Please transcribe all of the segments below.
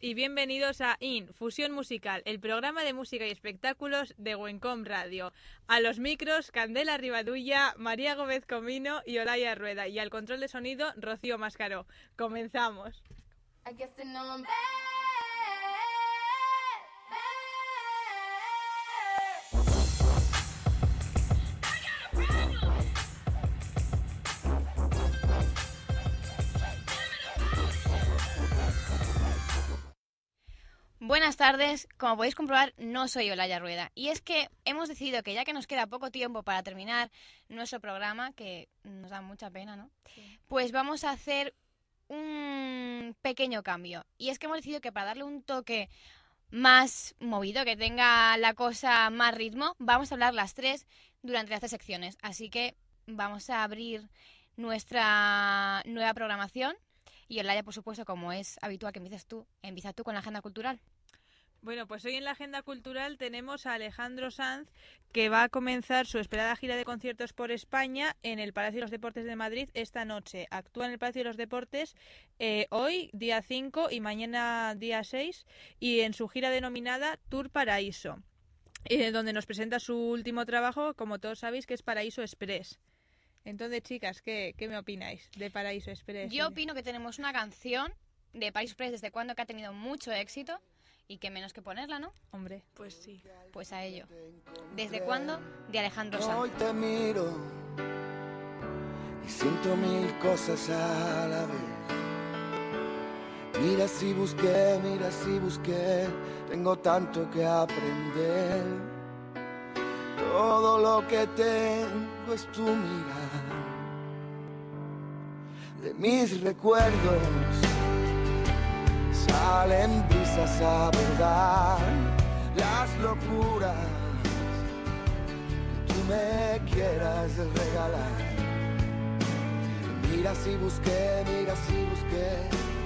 y bienvenidos a IN, Fusión Musical, el programa de música y espectáculos de Wencom Radio. A los micros, Candela Rivadulla, María Gómez Comino y Olaya Rueda. Y al control de sonido, Rocío Mascaró. Comenzamos. Buenas tardes, como podéis comprobar, no soy Olaya Rueda. Y es que hemos decidido que ya que nos queda poco tiempo para terminar nuestro programa, que nos da mucha pena, ¿no? Pues vamos a hacer un pequeño cambio. Y es que hemos decidido que para darle un toque más movido, que tenga la cosa más ritmo, vamos a hablar las tres durante las tres secciones. Así que vamos a abrir nuestra nueva programación. Y Olaya, por supuesto, como es habitual que empieces tú, empieza tú con la agenda cultural. Bueno, pues hoy en la agenda cultural tenemos a Alejandro Sanz, que va a comenzar su esperada gira de conciertos por España en el Palacio de los Deportes de Madrid esta noche. Actúa en el Palacio de los Deportes eh, hoy, día 5, y mañana, día 6, y en su gira denominada Tour Paraíso, eh, donde nos presenta su último trabajo, como todos sabéis, que es Paraíso Express. Entonces, chicas, ¿qué, qué me opináis de Paraíso Express? Yo opino que tenemos una canción de Paris Express desde cuando que ha tenido mucho éxito y que menos que ponerla, ¿no? Hombre, pues sí. Pues a ello. ¿Desde cuándo? De Alejandro Sanz. Hoy te miro y siento mil cosas a la vez. Mira si busqué, mira si busqué, tengo tanto que aprender. Todo lo que tengo es tu mirar. De mis recuerdos salen brisas a verdad, las locuras que tú me quieras regalar. Mira si busqué, mira si busqué,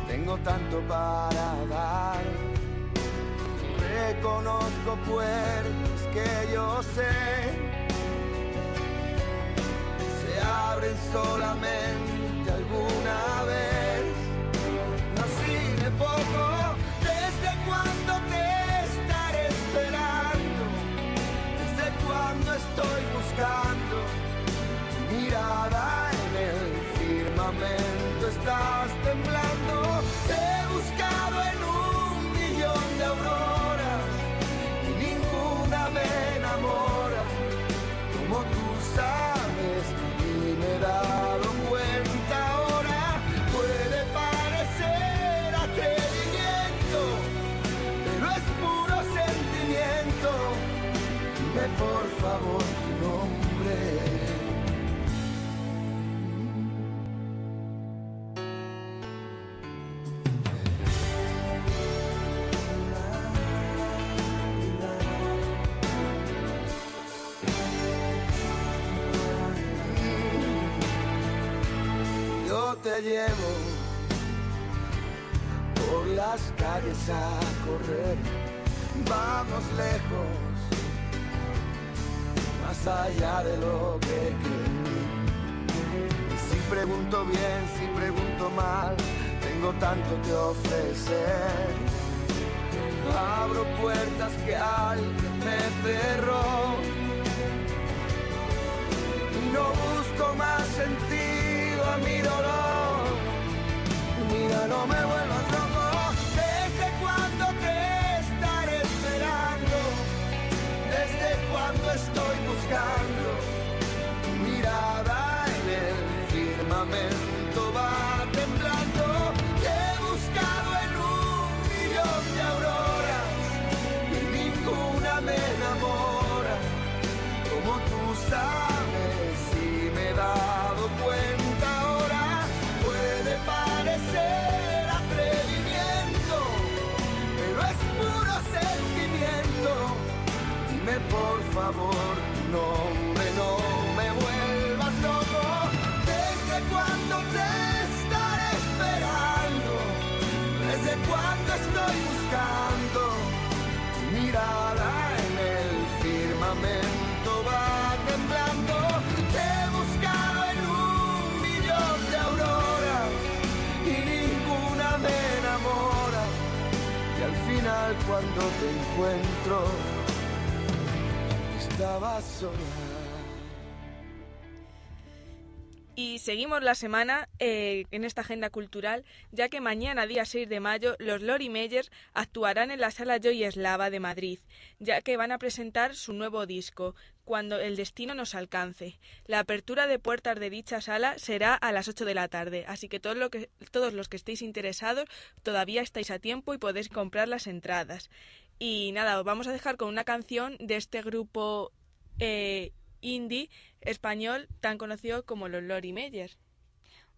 tengo tanto para dar. Reconozco puertas que yo sé se abren solamente alguna vez. Nací de poco, desde cuando te estaré esperando, desde cuando estoy buscando mirada en el firmamento, estás temblando. Llevo por las calles a correr. Vamos lejos, más allá de lo que creo. Y si pregunto bien, si pregunto mal, tengo tanto que ofrecer. Abro puertas que alguien me cerró. No busco más sentido favor, no hombre, no me vuelvas loco. ¿Desde cuando te estaré esperando? ¿Desde cuando estoy buscando tu mirada en el firmamento? Va temblando, te he buscado en un millón de auroras y ninguna me enamora. Y al final cuando te encuentro y seguimos la semana eh, en esta agenda cultural, ya que mañana, día 6 de mayo, los Lori Meyers actuarán en la sala Joy Eslava de Madrid, ya que van a presentar su nuevo disco, Cuando el destino nos alcance. La apertura de puertas de dicha sala será a las 8 de la tarde, así que todos los que estéis interesados todavía estáis a tiempo y podéis comprar las entradas. Y nada, os vamos a dejar con una canción de este grupo eh, indie español tan conocido como los Lori Meyer.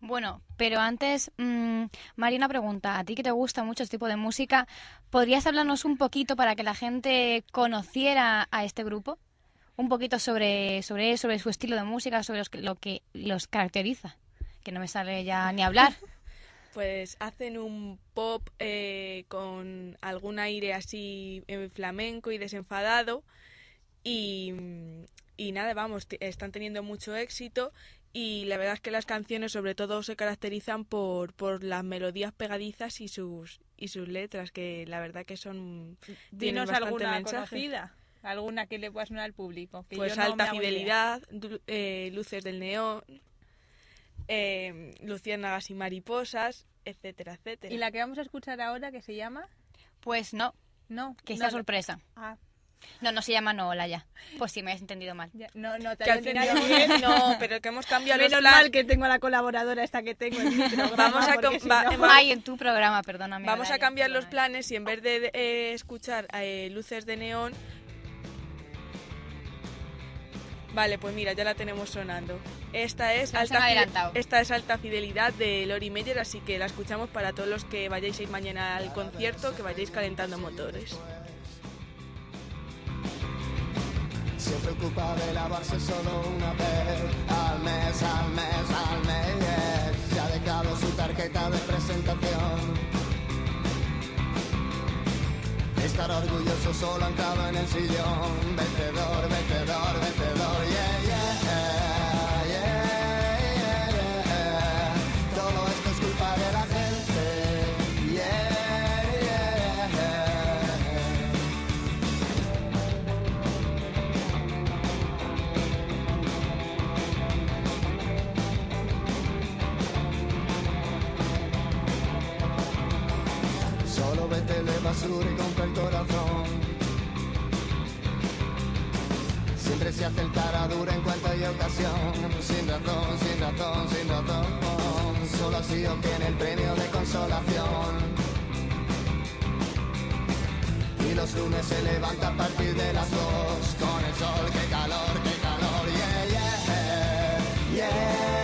Bueno, pero antes, mmm, María, una pregunta. A ti que te gusta mucho este tipo de música, ¿podrías hablarnos un poquito para que la gente conociera a este grupo? Un poquito sobre, sobre él, sobre su estilo de música, sobre los, lo que los caracteriza. Que no me sale ya ni hablar. Pues hacen un pop eh, con algún aire así eh, flamenco y desenfadado. Y, y nada, vamos, están teniendo mucho éxito y la verdad es que las canciones sobre todo se caracterizan por, por las melodías pegadizas y sus y sus letras que la verdad que son dinos alguna mensaje. conocida alguna que le pueda sonar al público pues alta fidelidad eh, luces del neón eh, luciérnagas y mariposas etcétera etcétera y la que vamos a escuchar ahora que se llama pues no no que está sorpresa ah no, no se llama Noola ya. Pues sí, me has entendido mal. Ya, no, no, te que al final bien, no, pero que hemos cambiado Menos los mal que tengo a la colaboradora esta que tengo en mi programa. Vamos a si no... Ay, en tu programa, perdóname. Vamos a cambiar los planes y en vez de eh, escuchar eh, luces de neón... Vale, pues mira, ya la tenemos sonando. Esta es, alta, esta es alta fidelidad de Lori Meyer, así que la escuchamos para todos los que vayáis a ir mañana al concierto, que vayáis calentando motores. se preocupa de lavarse solo una vez al mes, al mes, al mes. Se ha dejado su tarjeta de presentación. Estar orgulloso solo anclado en el sillón. Vencedor, vencedor, vencedor, yeah, yeah, yeah, yeah. Todo esto es culpa de la gente, yeah. vete de basura y compra el corazón. Siempre se hace el dura en hay ocasión. Sin razón, sin razón, sin razón. Solo así obtiene el premio de consolación. Y los lunes se levanta a partir de las dos. Con el sol, qué calor, qué calor. Yeah, yeah, yeah,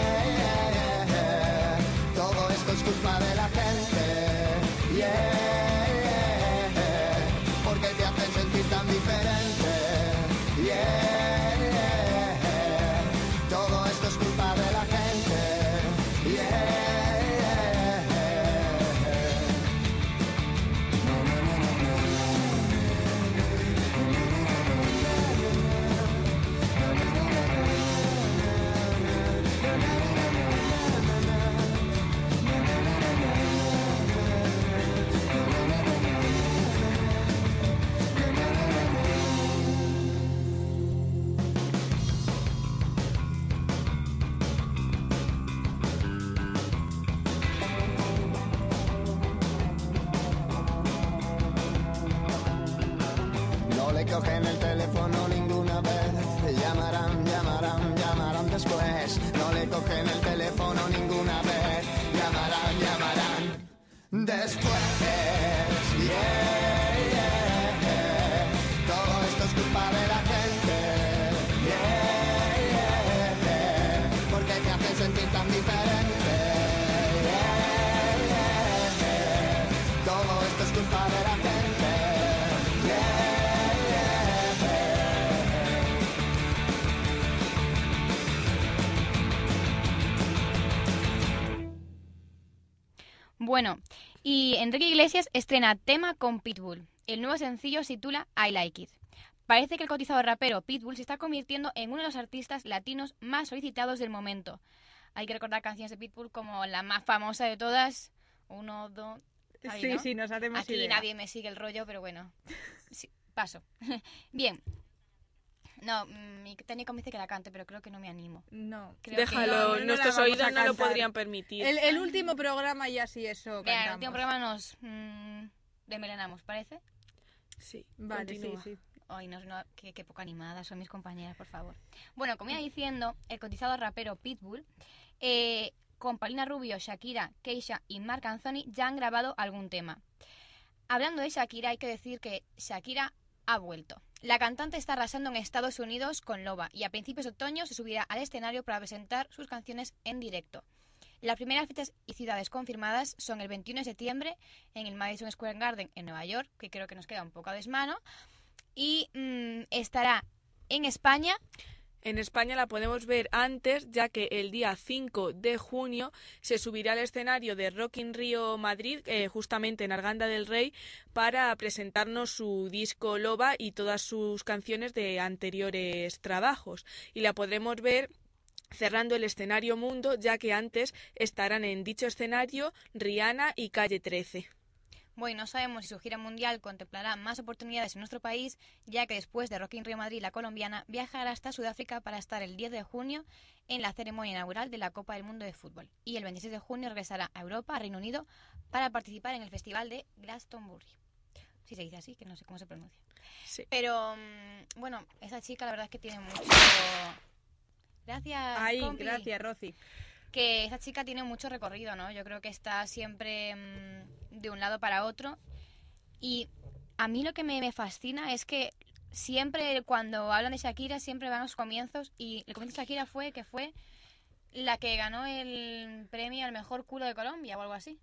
cogen el teléfono ninguna vez. Llamarán, llamarán, llamarán después. No le cogen el teléfono ninguna vez. Llamarán, llamarán después. Bueno, y Enrique Iglesias estrena tema con Pitbull. El nuevo sencillo se titula I Like It. Parece que el cotizado rapero Pitbull se está convirtiendo en uno de los artistas latinos más solicitados del momento. Hay que recordar canciones de Pitbull como la más famosa de todas. Uno, dos. Sí, ¿no? sí, nos Aquí idea. nadie me sigue el rollo, pero bueno. Sí, paso. Bien. No, mi técnico me dice que la cante, pero creo que no me animo. No. Creo que- Déjalo, no, nuestros oídos no lo podrían permitir. El, el último programa ya sí eso en el último programa nos mm, demelenamos, ¿parece? Sí, Vale, sí, continúa. sí. Ay, no, no, qué, qué poco animadas son mis compañeras, por favor. Bueno, como iba diciendo, el cotizado rapero Pitbull, eh, con Paulina Rubio, Shakira, Keisha y Marc Anthony ya han grabado algún tema. Hablando de Shakira, hay que decir que Shakira ha vuelto. La cantante está arrasando en Estados Unidos con Loba y a principios de otoño se subirá al escenario para presentar sus canciones en directo. Las primeras fechas y ciudades confirmadas son el 21 de septiembre en el Madison Square Garden en Nueva York, que creo que nos queda un poco a desmano, y mm, estará en España En España la podemos ver antes, ya que el día 5 de junio se subirá al escenario de Rock in Rio Madrid, eh, justamente en Arganda del Rey, para presentarnos su disco Loba y todas sus canciones de anteriores trabajos. Y la podremos ver cerrando el escenario Mundo, ya que antes estarán en dicho escenario Rihanna y Calle 13. Bueno, no sabemos si su gira mundial contemplará más oportunidades en nuestro país, ya que después de Rock in Rio Madrid, la colombiana viajará hasta Sudáfrica para estar el 10 de junio en la ceremonia inaugural de la Copa del Mundo de Fútbol. Y el 26 de junio regresará a Europa, a Reino Unido, para participar en el Festival de Glastonbury. Si se dice así, que no sé cómo se pronuncia. Sí. Pero, mm, bueno, esa chica la verdad es que tiene mucho... Gracias, compi gracias, Rosy. Que esa chica tiene mucho recorrido, ¿no? Yo creo que está siempre mm, de un lado para otro. Y a mí lo que me, me fascina es que siempre cuando hablan de Shakira, siempre van a los comienzos. Y el comienzo de Shakira fue que fue la que ganó el premio al mejor culo de Colombia o algo así.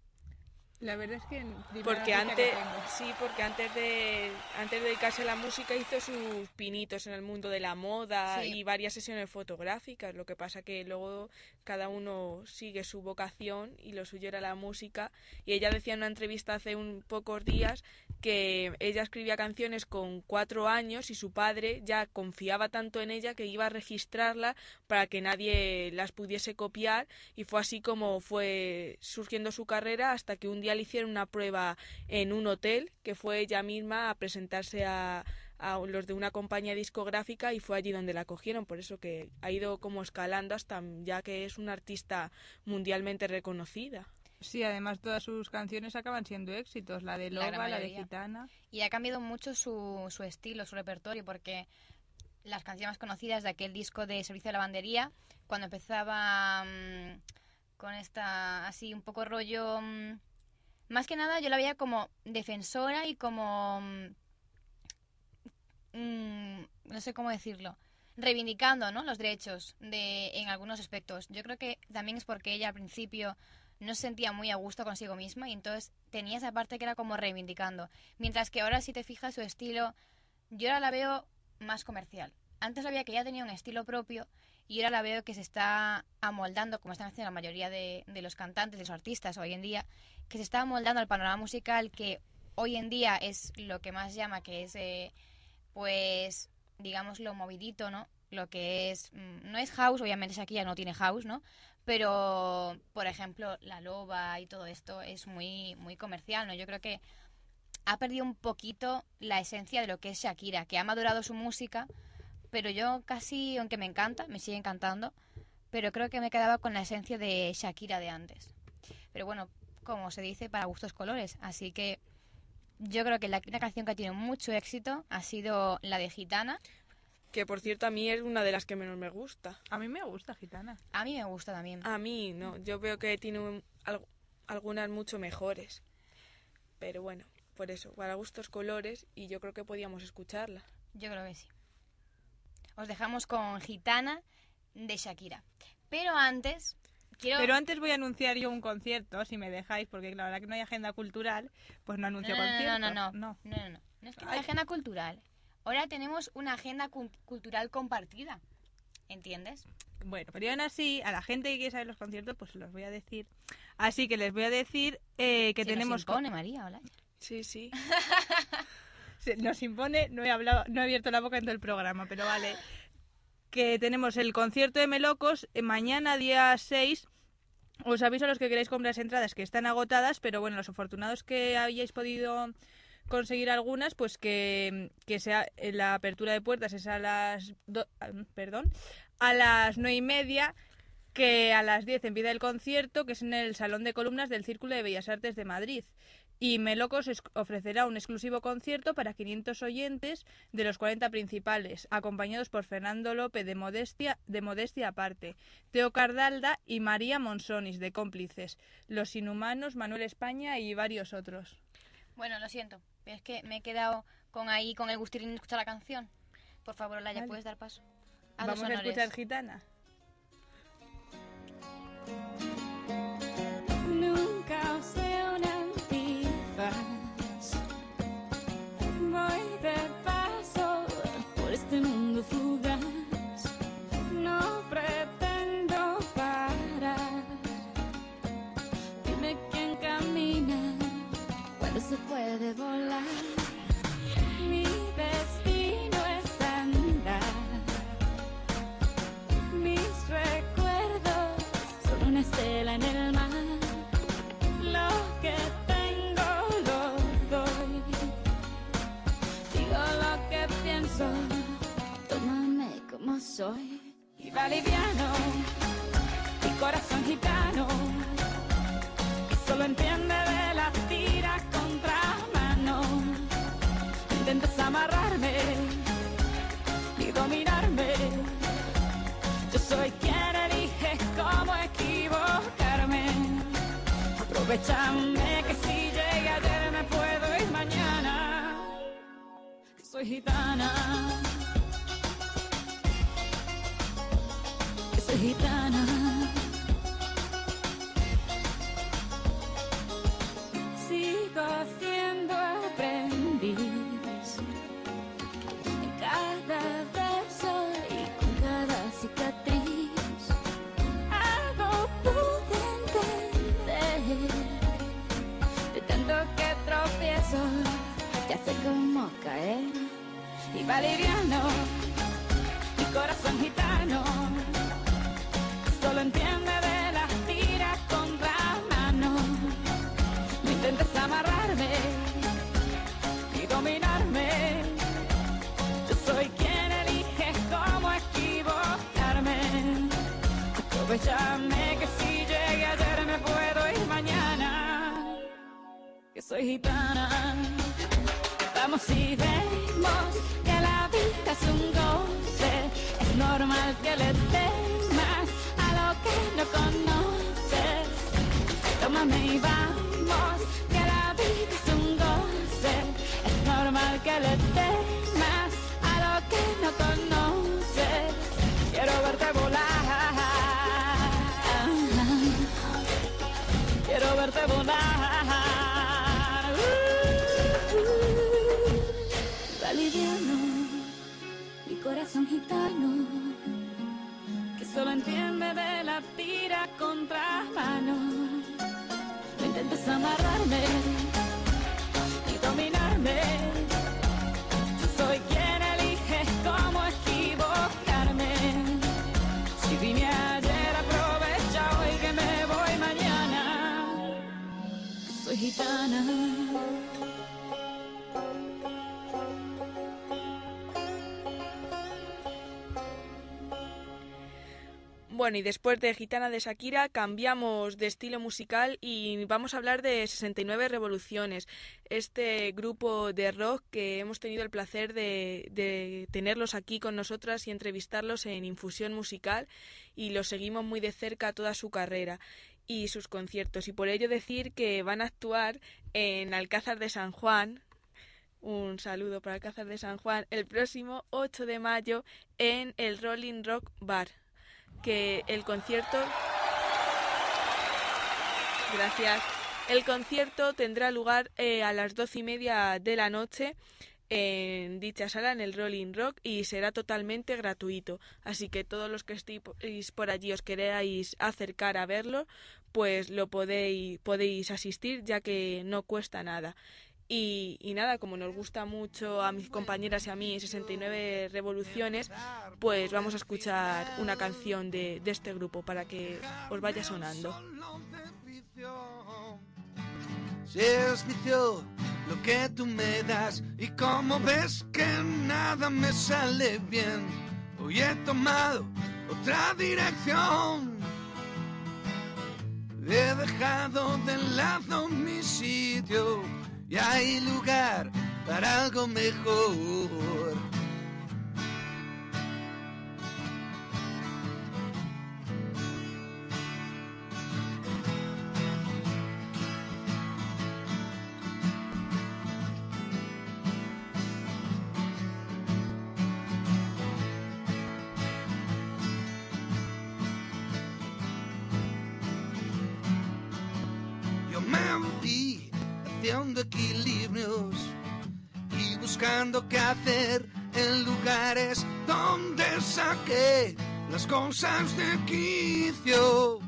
La verdad es que... Porque antes, sí, porque antes de, antes de dedicarse a la música hizo sus pinitos en el mundo de la moda Sí. y varias sesiones fotográficas. Lo que pasa que luego cada uno sigue su vocación y lo suyo era la música. Y ella decía en una entrevista hace un pocos días que ella escribía canciones con cuatro años y su padre ya confiaba tanto en ella que iba a registrarla para que nadie las pudiese copiar y fue así como fue surgiendo su carrera hasta que un día le hicieron una prueba en un hotel que fue ella misma a presentarse a, a los de una compañía discográfica y fue allí donde la cogieron por eso que ha ido como escalando hasta ya que es una artista mundialmente reconocida Sí, además todas sus canciones acaban siendo éxitos. La de La Loba, la de mayoría. Gitana. Y ha cambiado mucho su, su estilo, su repertorio, porque las canciones más conocidas de aquel disco de Servicio de Lavandería, cuando empezaba mm, con esta, así un poco rollo... mm, más que nada yo la veía como defensora y como... mm, mm, no sé cómo decirlo. Reivindicando ¿no? los derechos de, en algunos aspectos. Yo creo que también es porque ella al principio no se sentía muy a gusto consigo misma y entonces tenía esa parte que era como reivindicando. Mientras que ahora si te fijas su estilo, yo ahora la veo más comercial. Antes la veía que ya tenía un estilo propio y ahora la veo que se está amoldando, como están haciendo la mayoría de, los cantantes, de los artistas hoy en día, que se está amoldando al panorama musical que hoy en día es lo que más llama, que es, eh, pues, digamos, lo movidito, ¿no? Lo que es, mm, no es house, obviamente aquí ya no tiene house, ¿no? Pero, por ejemplo, La Loba y todo esto es muy, muy comercial, ¿no? Yo creo que ha perdido un poquito la esencia de lo que es Shakira, que ha madurado su música, pero yo casi, aunque me encanta, me sigue encantando, pero creo que me quedaba con la esencia de Shakira de antes. Pero bueno, como se dice, para gustos colores, así que yo creo que la, una canción que ha tenido mucho éxito ha sido la de Gitana. que por cierto a mí es una de las que menos me gusta A mí me gusta Gitana. A mí me gusta también. a mí no yo veo que tiene un- al- algunas mucho mejores pero bueno por eso para gustos colores y yo creo que podíamos escucharla Yo creo que sí. Os dejamos con Gitana de Shakira. Pero antes, quiero... Pero antes voy a anunciar yo un concierto, si me dejáis, porque la verdad que no hay agenda cultural, pues no anuncio no, no, concierto. no, no, no, no. no, no, no. No es que no Ay. hay agenda cultural. Ahora tenemos una agenda cu- cultural compartida. ¿Entiendes? Bueno, pero aún así, a la gente que quiere saber los conciertos, pues los voy a decir. Así que les voy a decir eh, que Se nos tenemos... co- impone, María, hola. sí sí se nos impone, no he hablado, no he abierto la boca en todo el programa, pero vale. Que tenemos el concierto de Melocos eh, mañana día 6 Os aviso a los que queréis comprar entradas que están agotadas, pero bueno, los afortunados que hayáis podido conseguir algunas, pues que, que sea la apertura de puertas es a las do- ah, perdón, a las nueve y media, que a las 10 empieza el concierto, que es en el Salón de Columnas del Círculo de Bellas Artes de Madrid. Y Melocos ofrecerá un exclusivo concierto para 500 oyentes de los 40 principales, acompañados por Fernando López de Modestia, de Modestia aparte, Teo Cardalda y María Monsonis de Cómplices, Los Inhumanos, Manuel España y varios otros. Bueno, lo siento, pero es que me he quedado con ahí, con el gustirín de escuchar la canción. Por favor, Olaya, Vale. ¿puedes dar paso? Vamos a escuchar Gitana. Nunca usé Voy de paso por este mundo fugaz. No pretendo parar. Dime quién camina cuando se puede volar. Soy. Y va liviano. Mi corazón gitano. Que solo entiende de la tira contra mano. Intentas amarrarme y dominarme. Yo soy quien elige cómo equivocarme. Aprovechame que si llegué ayer me puedo ir mañana. Soy gitana. gitanas Bueno, y después de Gitana de Shakira cambiamos de estilo musical y vamos a hablar de 69 Revoluciones, este grupo de rock que hemos tenido el placer de, de tenerlos aquí con nosotras y entrevistarlos en Infusión Musical y los seguimos muy de cerca toda su carrera y sus conciertos. Y por ello decir que van a actuar en Alcázar de San Juan, un saludo para Alcázar de San Juan, el próximo 8 de mayo en el Rolling Rock Bar que el concierto. Gracias. El concierto tendrá lugar eh, a las doce y media de la noche en dicha sala en el Rolling Rock y será totalmente gratuito. Así que todos los que estéis por allí os queráis acercar a verlo, pues lo podéis, podéis asistir ya que no cuesta nada. Y, y nada, como nos gusta mucho a mis compañeras y a mí 69 revoluciones, pues vamos a escuchar una canción de, de este grupo para que os vaya sonando. Si es vicio lo que tú me das y como ves que nada me sale bien, hoy he tomado otra dirección. He dejado de lado mi sitio y hay lugar para algo mejor. Buscando qué hacer en lugares donde saqué las cosas de quicio.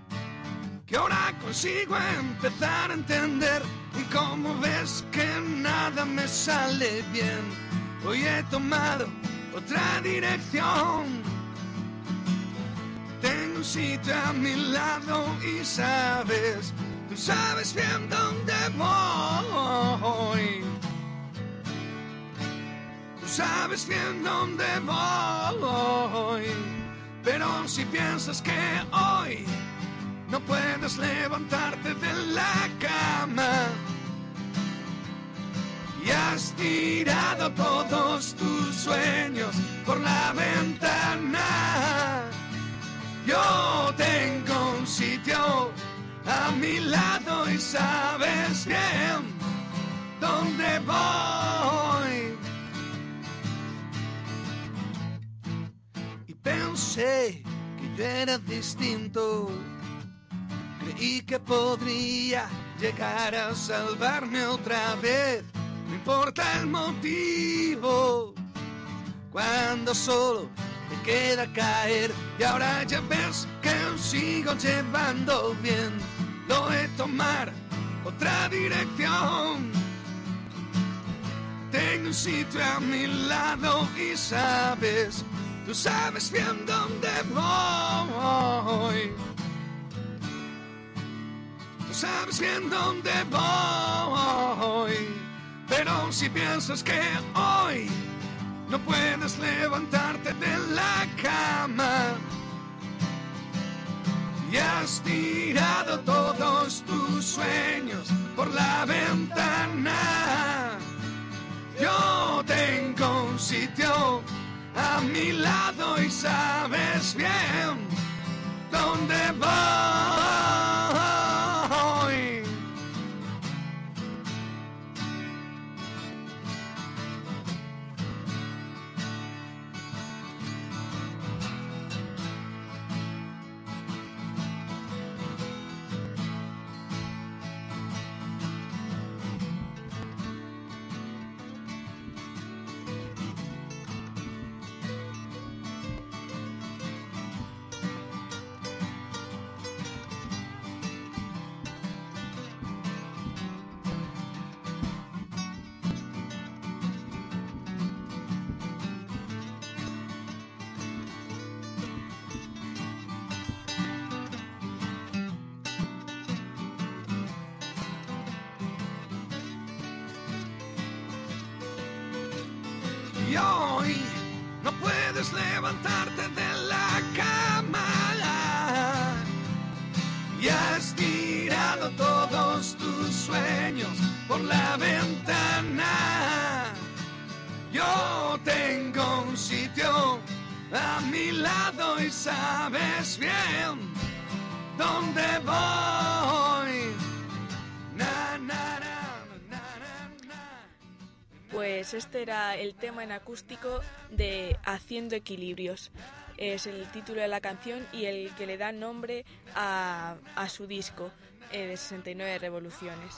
Que ahora consigo empezar a entender y como ves que nada me sale bien, hoy he tomado otra dirección. Tengo un sitio a mi lado y sabes, tú sabes bien dónde voy. Sabes bien dónde voy. Pero si piensas que hoy no puedes levantarte de la cama y has tirado todos tus sueños por la ventana. Yo tengo un sitio a mi lado y sabes bien dónde voy. Pensé que yo era distinto. Creí que podría llegar a salvarme otra vez. No importa el motivo. Cuando solo me queda caer. Y ahora ya ves que sigo llevando bien. Lo de tomar otra dirección. Tengo un sitio a mi lado y sabes, tú sabes bien dónde voy. Tú sabes bien dónde voy. Pero si piensas que hoy no puedes levantarte de la cama y has tirado todos tus sueños por la ventana. Mi lado y sabes bien dónde voy. En acústico de Haciendo Equilibrios. Es el título de la canción y el que le da nombre a, a su disco eh, de 69 revoluciones.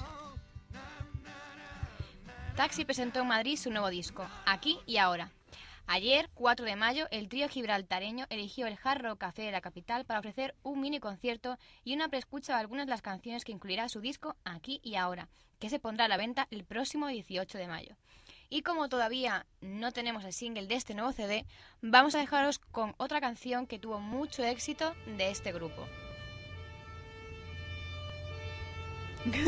Taxi presentó en Madrid su nuevo disco, Aquí y Ahora. Ayer, 4 de mayo, el trío gibraltareño eligió el Jarro Café de la capital para ofrecer un mini concierto y una preescucha de algunas de las canciones que incluirá su disco Aquí y Ahora, que se pondrá a la venta el próximo 18 de mayo. Y como todavía no tenemos el single de este nuevo CD, vamos a dejaros con otra canción que tuvo mucho éxito de este grupo. ¿Puedo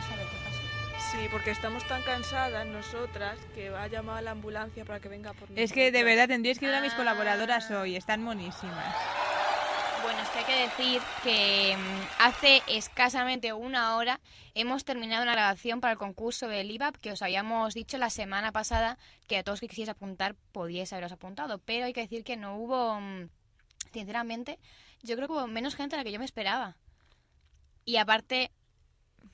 saber qué pasó? Sí, porque estamos tan cansadas nosotras que ha llamado a la ambulancia para que venga por Es que de verdad tendríais que ir a mis Ah. colaboradoras hoy, están monísimas. Bueno, es que hay que decir que mm, hace escasamente una hora hemos terminado una grabación para el concurso del IVAP que os habíamos dicho la semana pasada que a todos que quisierais apuntar podíais haberos apuntado, pero hay que decir que no hubo, mm, sinceramente, yo creo que hubo menos gente de la que yo me esperaba. Y aparte,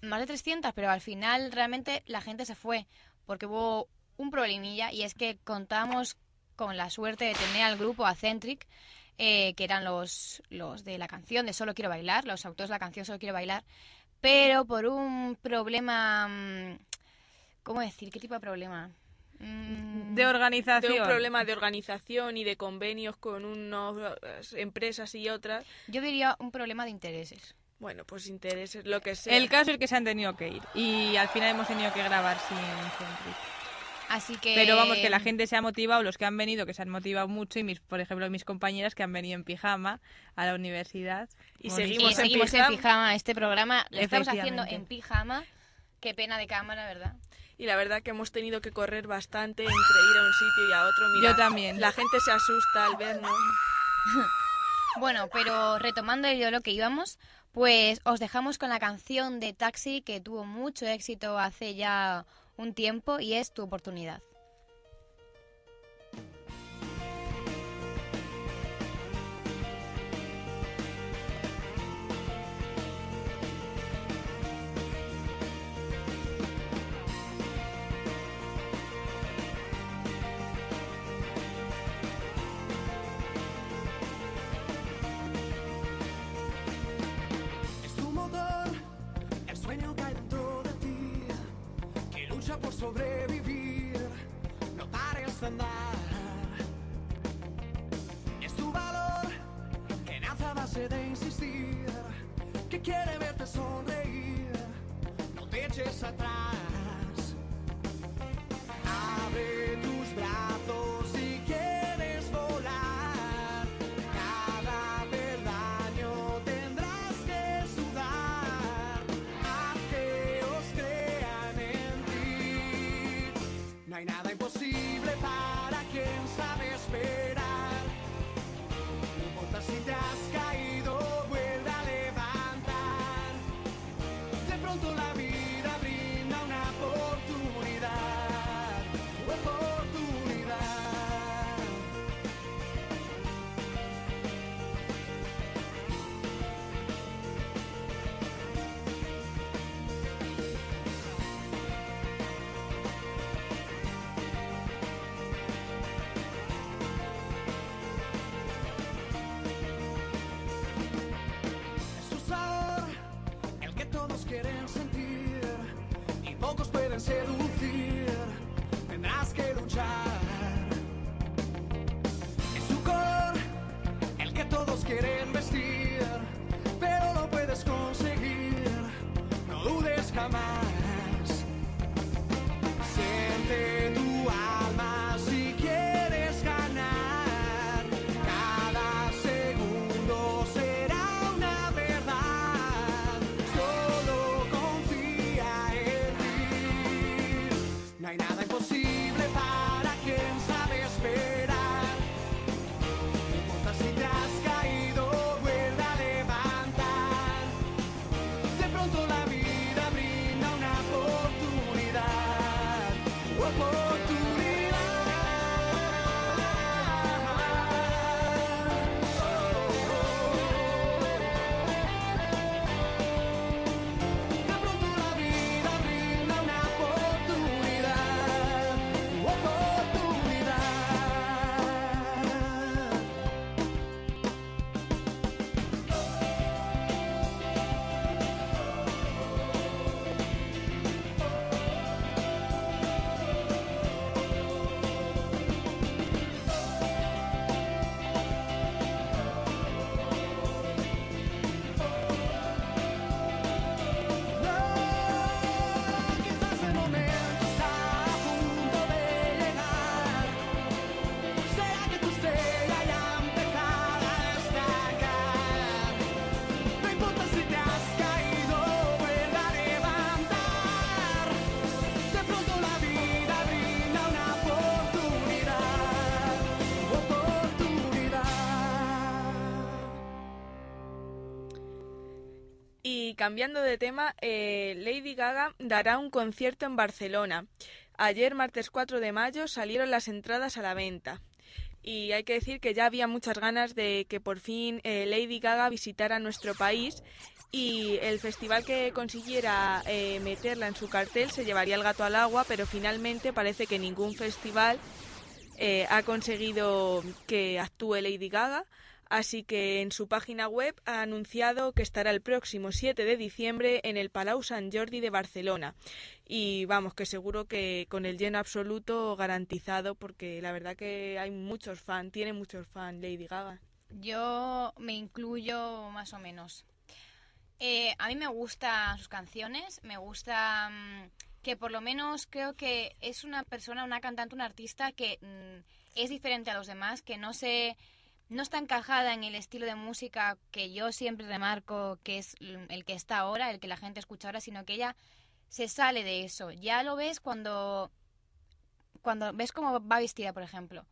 más de 300, pero al final realmente la gente se fue porque hubo un problemilla y es que contábamos con la suerte de tener al grupo Acentric eh, que eran los, los de la canción de Solo Quiero Bailar, los autores de la canción Solo Quiero Bailar, pero por un problema... mm, ¿Cómo decir? ¿Qué tipo de problema? Mm, De organización. de un problema de organización y de convenios con unas empresas y otras. Yo diría un problema de intereses. Bueno, pues intereses, lo que sea. El caso es que se han tenido que ir y al final hemos tenido que grabar sin Centric. Así que... Pero vamos, que la gente se ha motivado, los que han venido, que se han motivado mucho, y mis, por ejemplo, mis compañeras que han venido en pijama a la universidad. Y seguimos en seguimos en pijama. pijama. Este programa lo estamos haciendo en pijama. Qué pena de cámara, ¿verdad? Y la verdad que hemos tenido que correr bastante entre ir a un sitio y a otro. Mira, Yo también. La gente se asusta al vernos. Bueno, pero retomando de lo que íbamos, pues os dejamos con la canción de Taxi que tuvo mucho éxito hace ya un tiempo y es Tu oportunidad. Lucha cambiando de tema, eh, Lady Gaga dará un concierto en Barcelona. Ayer, martes 4 de mayo, salieron las entradas a la venta. Y hay que decir que ya había muchas ganas de que por fin eh, Lady Gaga visitara nuestro país y el festival que consiguiera eh, meterla en su cartel se llevaría el gato al agua, pero finalmente parece que ningún festival eh, ha conseguido que actúe Lady Gaga. Así que en su página web ha anunciado que estará el próximo 7 de diciembre en el Palau Sant Jordi de Barcelona. Y vamos, que seguro que con el lleno absoluto garantizado, porque la verdad que hay muchos fans, tiene muchos fans Lady Gaga. Yo me incluyo más o menos. Eh, a mí me gustan sus canciones, me gusta mm, que por lo menos creo que es una persona, una cantante, una artista que mm, es diferente a los demás, que no se no está encajada en el estilo de música que yo siempre remarco que es el que está ahora, el que la gente escucha ahora, sino que ella se sale de eso. Ya lo ves cuando cuando ves cómo va vestida, por ejemplo.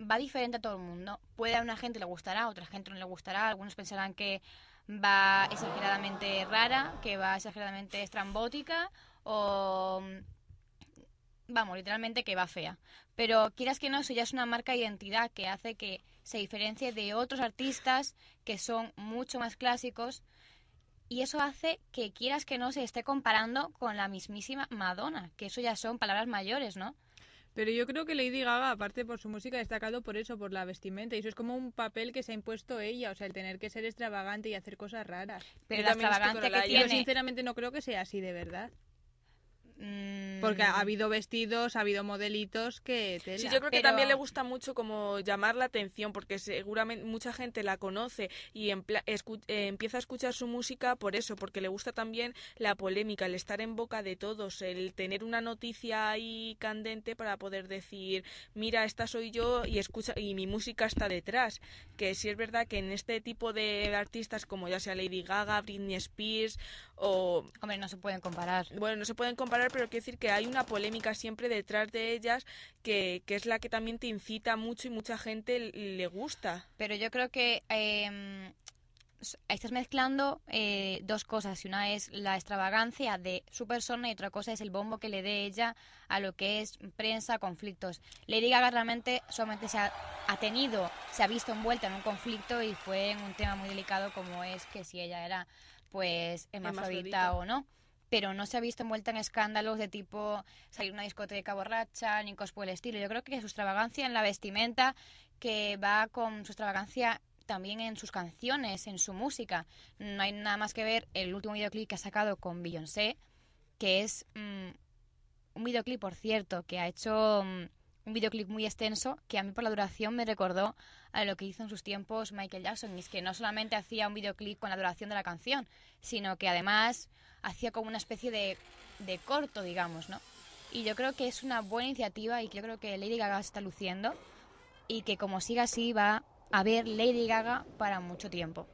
Va diferente a todo el mundo. Puede a una gente le gustará, a otra gente no le gustará. Algunos pensarán que va exageradamente rara, que va exageradamente estrambótica o vamos, literalmente que va fea. Pero quieras que no, eso ya es una marca de identidad que hace que se diferencie de otros artistas que son mucho más clásicos y eso hace que quieras que no se esté comparando con la mismísima Madonna, que eso ya son palabras mayores, ¿no? Pero yo creo que Lady Gaga, aparte por su música, ha destacado por eso, por la vestimenta. Y eso es como un papel que se ha impuesto ella, o sea, el tener que ser extravagante y hacer cosas raras. Pero Yo la extravagancia que Olaya. Yo tiene... sinceramente no creo que sea así de verdad. Mm, Porque ha habido vestidos, ha habido modelitos que tela. Sí, yo creo que Pero- también le gusta mucho como llamar la atención porque seguramente mucha gente la conoce y empla- escu- eh, empieza a escuchar su música por eso, porque le gusta también la polémica, el estar en boca de todos, el tener una noticia ahí candente para poder decir, mira, esta soy yo y escucha y mi música está detrás. Que sí es verdad que en este tipo de artistas como ya sea Lady Gaga, Britney Spears o Hombre, no se pueden comparar. bueno, no se pueden comparar, pero quiero decir que hay una polémica siempre detrás de ellas que, que es la que también te incita mucho y mucha gente le gusta. Pero yo creo que eh, estás mezclando eh, dos cosas. Y una es la extravagancia de su persona y otra cosa es el bombo que le dé ella a lo que es prensa, conflictos. Lady Gaga realmente solamente se ha, ha tenido, se ha visto envuelta en un conflicto y fue en un tema muy delicado como es que si ella era pues hermafrodita Hermafrodita. o no. Pero no se ha visto envuelta en escándalos de tipo salir a una discoteca borracha ni cosas por el estilo. Yo creo que su extravagancia en la vestimenta que va con su extravagancia también en sus canciones, en su música. No hay nada más que ver el último videoclip que ha sacado con Beyoncé, que es mm, un videoclip, por cierto, que ha hecho mm, un videoclip muy extenso, que a mí por la duración me recordó a lo que hizo en sus tiempos Michael Jackson. Y es que no solamente hacía un videoclip con la duración de la canción, sino que además hacía como una especie de, de corto, digamos, ¿no? Y yo creo que es una buena iniciativa y yo creo que Lady Gaga está luciendo y que como siga así va a haber Lady Gaga para mucho tiempo.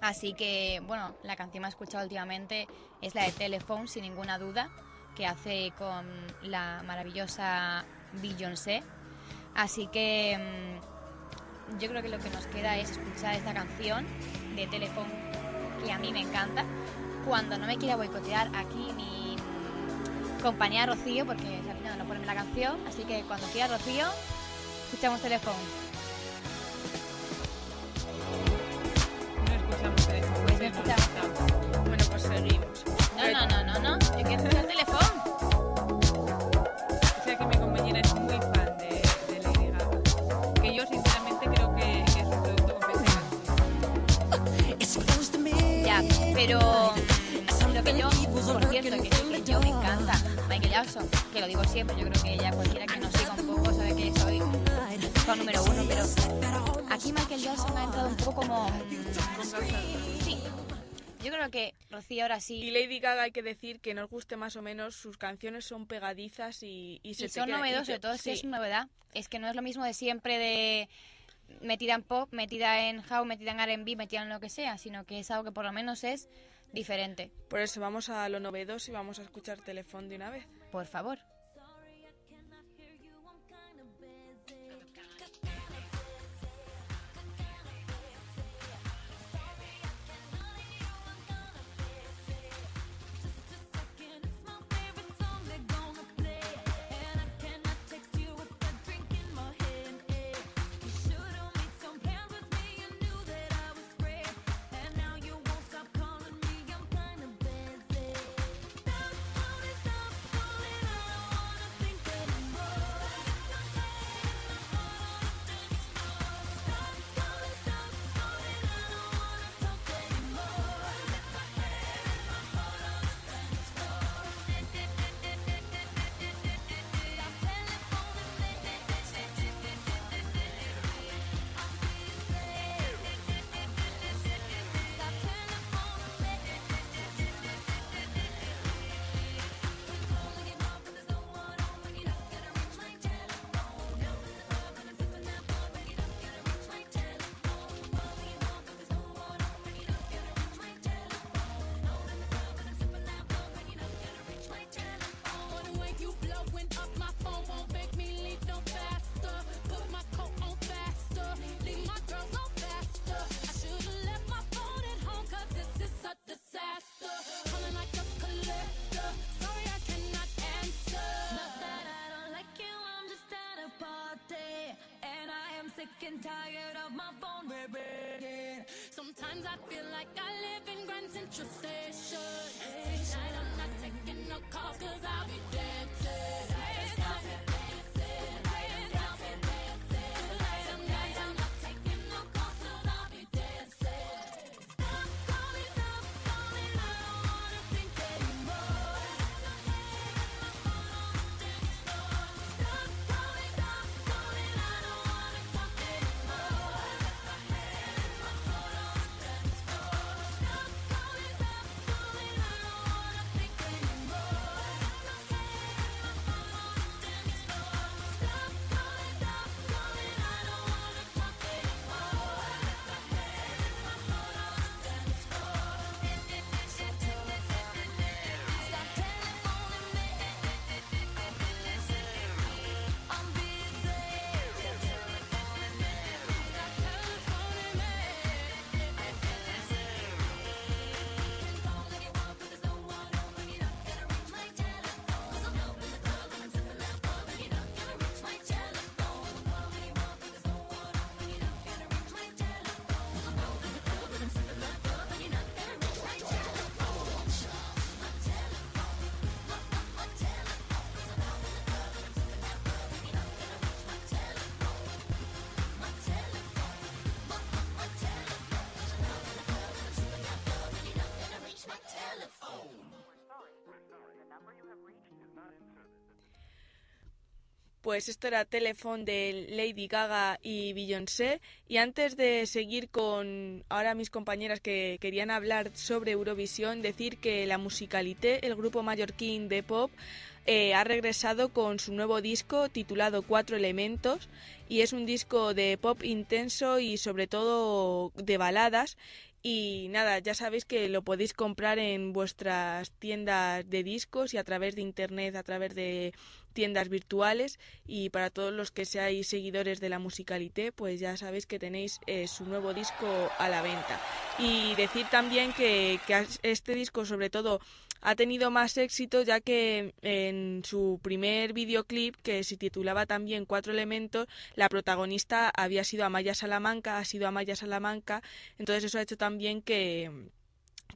Así que, bueno, la canción que he escuchado últimamente es la de Telephone, sin ninguna duda, que hace con la maravillosa Beyoncé. Así que mm, yo creo que lo que nos queda es escuchar esta canción de Telephone, que a mí me encanta, cuando no me quiera boicotear aquí mi compañera Rocío, porque ha olvidado no ponerme la canción. Así que cuando quiera Rocío, escuchamos Telephone. No escuchamos teléfono. Pues no escuchamos. Bueno, pues seguimos. No, no, no, por cierto, que, que yo me encanta Michael Jackson, que lo digo siempre, yo creo que ya cualquiera que nos siga un poco sabe que soy fan número uno, pero aquí Michael Jackson ha entrado un poco como... Sí, yo creo que Rocío ahora Y sí... Lady Gaga hay que decir que nos guste más o menos, sus canciones son pegadizas y, y se Y son y novedosas, sobre todo es sí. es una novedad. Es que no es lo mismo de siempre de metida en pop, metida en house, metida en R&B, metida en lo que sea, sino que es algo que por lo menos es diferente. Por eso vamos a lo novedoso y vamos a escuchar Telefón de una vez. Por favor. Just. a. Pues esto era Telephone de Lady Gaga y Beyoncé. Y antes de seguir con ahora mis compañeras que querían hablar sobre Eurovisión, decir que la Musicalité, el grupo mallorquín de pop, eh, ha regresado con su nuevo disco titulado Cuatro Elementos y es un disco de pop intenso y sobre todo de baladas y nada, ya sabéis que lo podéis comprar en vuestras tiendas de discos y a través de internet, a través de tiendas virtuales y para todos los que seáis seguidores de la musicalité, pues ya sabéis que tenéis eh, su nuevo disco a la venta. Y decir también que, que este disco sobre todo ha tenido más éxito ya que en su primer videoclip, que se titulaba también Cuatro Elementos, la protagonista había sido Amaya Salamanca, ha sido Amaya Salamanca, entonces eso ha hecho también que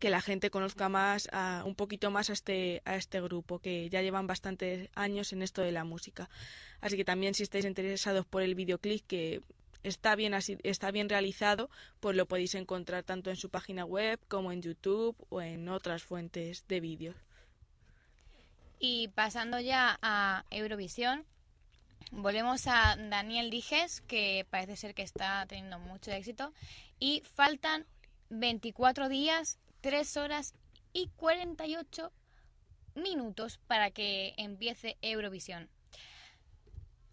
que la gente conozca más a, un poquito más a este a este grupo que ya llevan bastantes años en esto de la música así que también si estáis interesados por el videoclip que está bien así, está bien realizado pues lo podéis encontrar tanto en su página web como en YouTube o en otras fuentes de vídeos Y pasando ya a Eurovisión, volvemos a Daniel Dijes, que parece ser que está teniendo mucho éxito. Y faltan 24 días, 3 horas y 48 minutos para que empiece Eurovisión.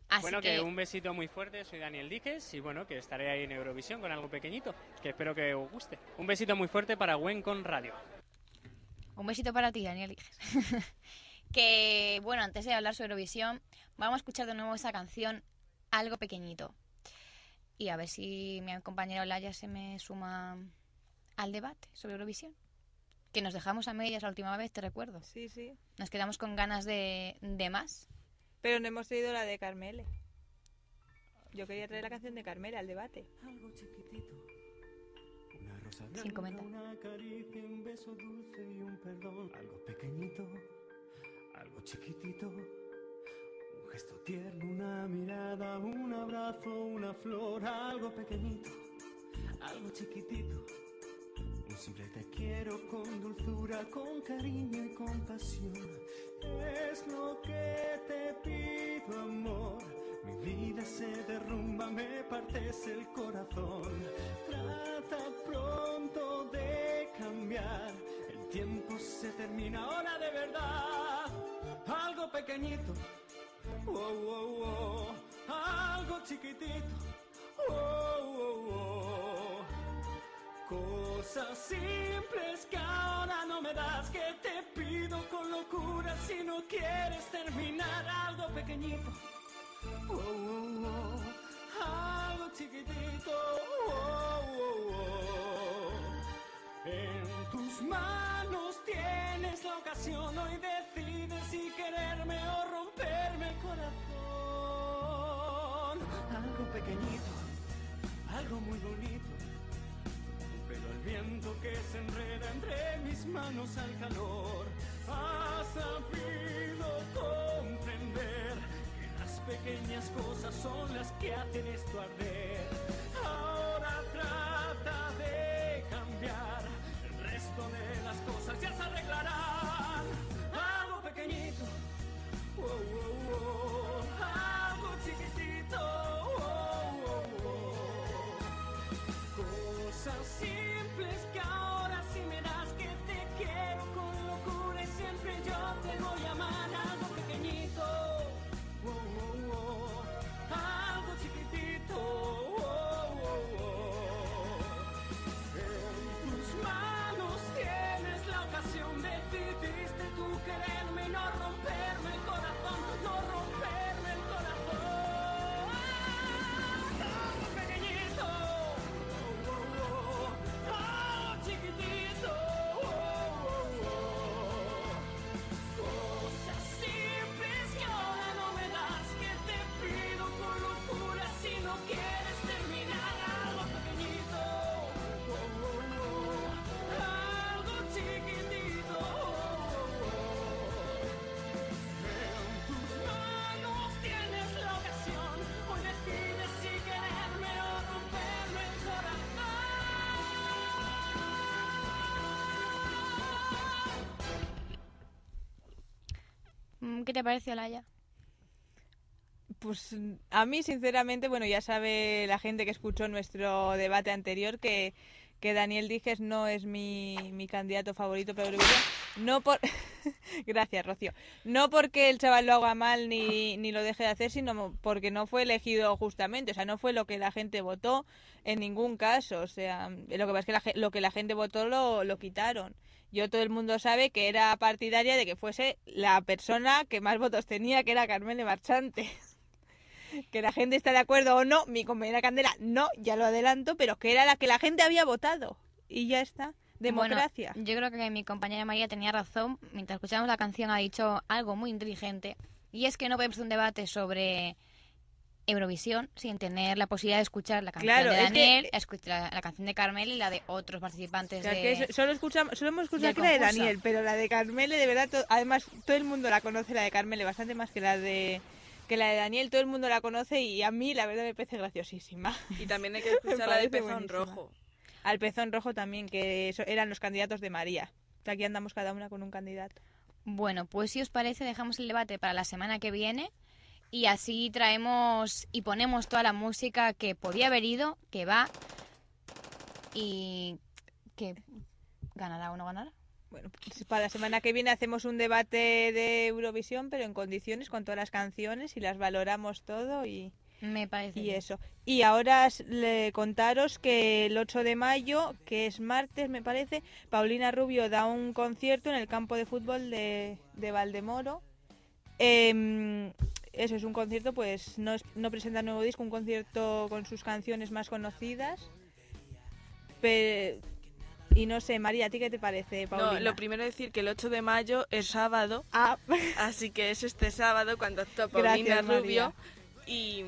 Así bueno, que, que un besito muy fuerte, soy Daniel Díquez y bueno, que estaré ahí en Eurovisión con algo pequeñito, que espero que os guste. Un besito muy fuerte para Gwen con Radio. un besito para ti, Daniel Dijes. que, bueno, antes de hablar sobre Eurovisión, vamos a escuchar de nuevo esa canción, Algo Pequeñito. Y a ver si mi compañera Olaya se me suma al debate sobre Eurovisión. Que nos dejamos a medias la última vez, te recuerdo. Sí, sí. Nos quedamos con ganas de, de más. Pero no hemos traído la de Carmele. Yo quería traer la canción de Carmele al debate. Algo chiquitito. Una rosa Sin blanca, comentar. una caricia, un beso dulce y un perdón. Algo pequeñito, algo chiquitito. Un gesto tierno, una mirada, un abrazo, una flor. Algo pequeñito, algo chiquitito. Un simple te quiero con dulzura, con cariño y compasión. Es lo que te pido, amor. Mi vida se derrumba, me partes el corazón. Trata pronto de cambiar. El tiempo se termina ahora de verdad. Algo pequeñito, oh, oh, oh. algo chiquitito, oh, oh, oh. Cosas simples que ahora no me das, que te pido con locura si no quieres terminar algo pequeñito. Oh, oh, oh, algo chiquitito. En tus manos tienes la ocasión, hoy decides si quererme o romperme el corazón. Algo pequeñito, algo muy bonito viento que se enreda entre mis manos al calor. Has sabido comprender que las pequeñas cosas son las que hacen esto arder. Ahora trata de cambiar, el resto de las cosas ya se arreglarán. ¿Qué te parece, Olaya? Pues mm, a mí, sinceramente, bueno, ya sabe la gente que escuchó nuestro debate anterior que, que Daniel Dijes no es mi, mi candidato favorito para Eurovisión. No por... Gracias, Rocío. No porque el chaval lo haga mal ni, ni lo deje de hacer, sino porque no fue elegido justamente. O sea, no fue lo que la gente votó en ningún caso. O sea, lo que pasa es que la lo que la gente votó lo, lo quitaron. Yo todo el mundo sabe que era partidaria de que fuese la persona que más votos tenía, que era Carmele Marchante. Que la gente está de acuerdo o no, mi compañera Candela no, ya lo adelanto, pero que era la que la gente había votado. Y ya está. Democracia. Bueno, yo creo que mi compañera María tenía razón. Mientras escuchábamos la canción ha dicho algo muy inteligente. Y es que no podemos hacer un debate sobre Eurovisión sin tener la posibilidad de escuchar la canción Claro, de es que- Daniel, escuchar la, la canción de Carmel y la de otros participantes O sea, de... que solo, escuchamos, solo hemos escuchado la de. Daniel, pero la de Carmele, de verdad, to- además todo el mundo la conoce, la de Carmele, bastante más que la de que la de Daniel, todo el mundo la conoce y a mí la verdad me parece graciosísima. Y también hay que escuchar la parece pezón buenísima. rojo. Al pezón rojo también, que eran los candidatos de María. Aquí andamos cada una con un candidato. Bueno, pues si os parece dejamos el debate para la semana que viene y así traemos y ponemos toda la música que podía haber ido, que va y que ganará o no ganará. Bueno, pues para la semana que viene hacemos un debate de Eurovisión, pero en condiciones con todas las canciones y las valoramos todo y, Me parece. y bien. eso. Y ahora le contaros que el 8 de mayo, que es martes me parece, Paulina Rubio da un concierto en el campo de fútbol de, de Valdemoro. Em, eso es un concierto, pues no, es- no presenta nuevo disco, un concierto con sus canciones más conocidas. Pe- y no sé, María, ¿a ti qué te parece, Paulina? No, lo primero es decir que el 8 de mayo es sábado, Ah, así que es este sábado cuando actúa Paulina Gracias, María. Rubio. Y,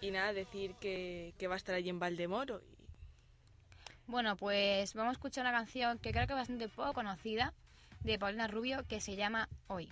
y nada, decir que, que va a estar allí en Valdemoro. Y- Bueno, pues vamos a escuchar una canción que creo que es bastante poco conocida de Paulina Rubio que se llama Hoy.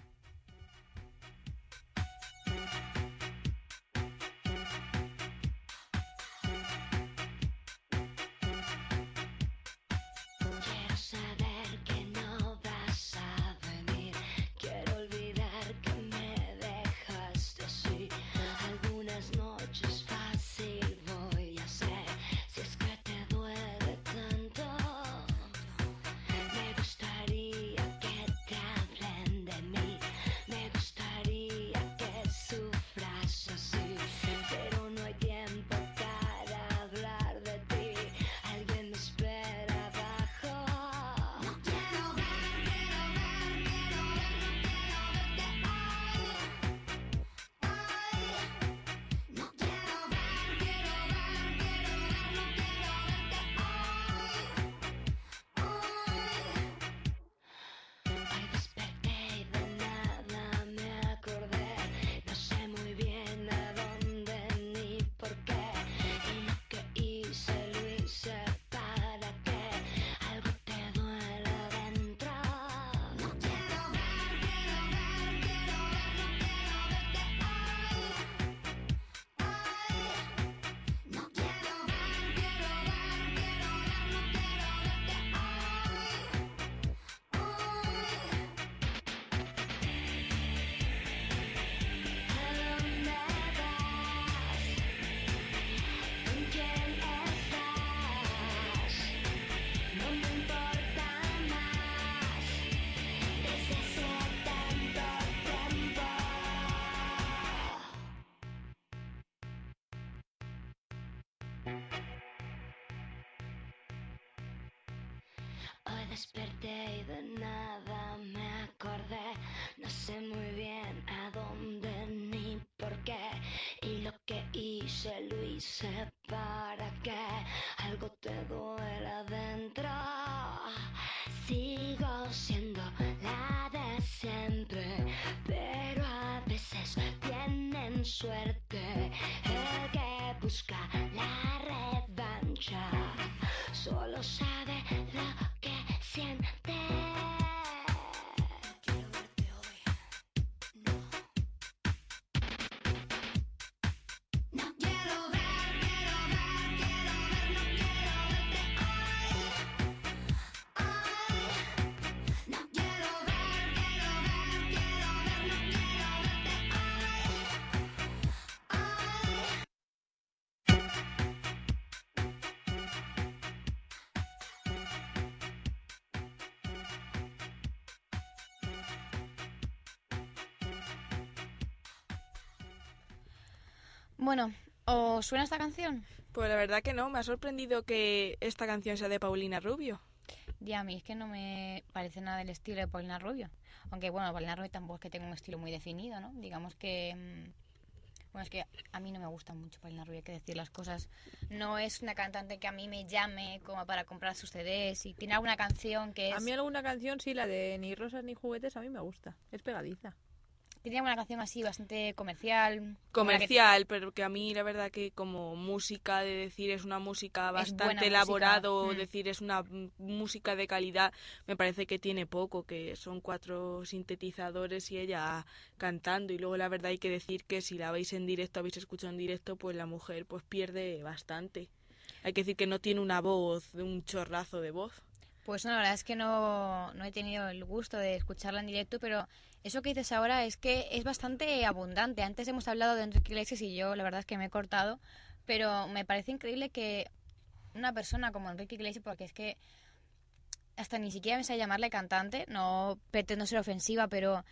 Desperté y de nada me acordé. No sé muy bien a dónde ni por qué. Y lo que hice lo hice para que algo te duela dentro. Sigo siendo la de siempre, pero a veces tienen suerte. Bueno, ¿os suena esta canción? Pues la verdad que no, me ha sorprendido que esta canción sea de Paulina Rubio. Ya, a mí es que no me parece nada del estilo de Paulina Rubio. Aunque, bueno, Paulina Rubio tampoco es que tenga un estilo muy definido, ¿no? Digamos que... mm, Bueno, es que a mí no me gusta mucho Paulina Rubio, hay que decir las cosas. No es una cantante que a mí me llame como para comprar sus CDs. Y tiene alguna canción que es... A mí alguna canción, sí, la de Ni rosas ni juguetes, a mí me gusta. Es pegadiza. Tiene una canción así bastante comercial. que- Comercial, pero que a mí la verdad que como música de decir es una música bastante música, elaborado, mm. decir es una música de calidad, me parece que tiene poco, que son cuatro sintetizadores y ella cantando y luego la verdad hay que decir que si la veis en directo, habéis escuchado en directo, pues la mujer pues pierde bastante. Hay que decir que no tiene una voz, un chorrazo de voz. Pues no, la verdad es que no, no he tenido el gusto de escucharla en directo, pero eso que dices ahora es que es bastante abundante. Antes hemos hablado de Enrique Iglesias y yo la verdad es que me he cortado, pero me parece increíble que una persona como Enrique Iglesias, porque es que hasta ni siquiera me sé llamarle cantante, no pretendo ser ofensiva, pero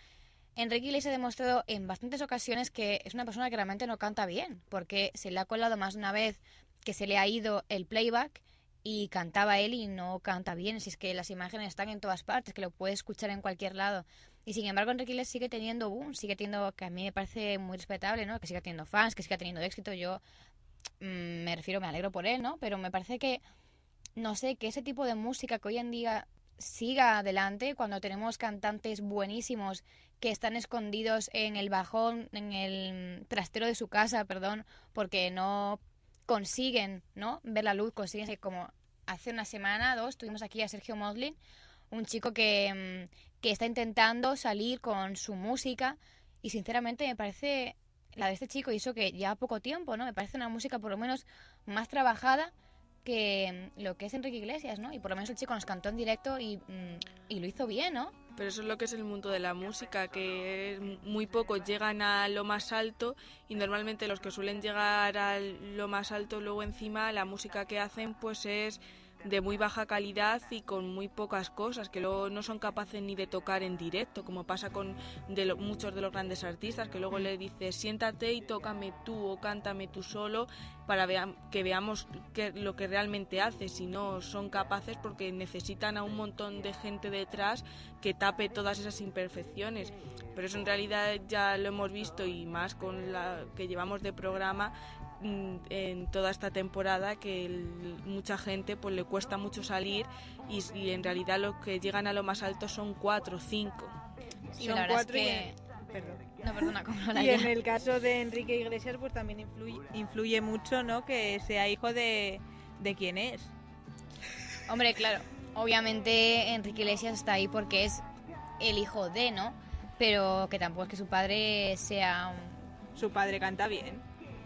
Enrique Iglesias ha demostrado en bastantes ocasiones que es una persona que realmente no canta bien, porque se le ha colado más de una vez que se le ha ido el playback y cantaba él y no canta bien, si es que las imágenes están en todas partes, que lo puedes escuchar en cualquier lado. Y sin embargo, Enrique sigue teniendo boom, sigue teniendo, que a mí me parece muy respetable, ¿no? Que siga teniendo fans, que siga teniendo éxito. Yo mm, me refiero, me alegro por él, ¿no? Pero me parece que, no sé, que ese tipo de música que hoy en día siga adelante cuando tenemos cantantes buenísimos que están escondidos en el bajón, en el trastero de su casa, perdón, porque no consiguen, ¿no? Ver la luz, consiguen como hace una semana, dos, tuvimos aquí a Sergio Moslin, un chico que, mm, que está intentando salir con su música y sinceramente me parece la de este chico y eso que ya poco tiempo, ¿no? Me parece una música por lo menos más trabajada que mm, lo que es Enrique Iglesias, ¿no? Y por lo menos el chico nos cantó en directo y, mm, y lo hizo bien, ¿no? Pero eso es lo que es el mundo de la música, que muy pocos llegan a lo más alto y normalmente los que suelen llegar a lo más alto luego encima la música que hacen pues es de muy baja calidad y con muy pocas cosas que luego no son capaces ni de tocar en directo, como pasa con de lo- muchos de los grandes artistas, que luego le dices siéntate y tócame tú o cántame tú solo para vea- que veamos qué- lo que realmente haces, si no son capaces porque necesitan a un montón de gente detrás que tape todas esas imperfecciones. Pero eso en realidad ya lo hemos visto y más con la que llevamos de programa mm, en toda esta temporada que el- mucha gente pues le cuesta mucho salir y, y en realidad los que llegan a lo más alto son cuatro o cinco. Y Son la cuatro y en- Perdón. que... No, perdona, como no la Y en ya. el caso de Enrique Iglesias, pues también influye, influye mucho, ¿no? Que sea hijo de, de quién es. Hombre, claro, obviamente Enrique Iglesias está ahí porque es el hijo de, ¿no? Pero que tampoco es que su padre sea un... Su padre canta bien.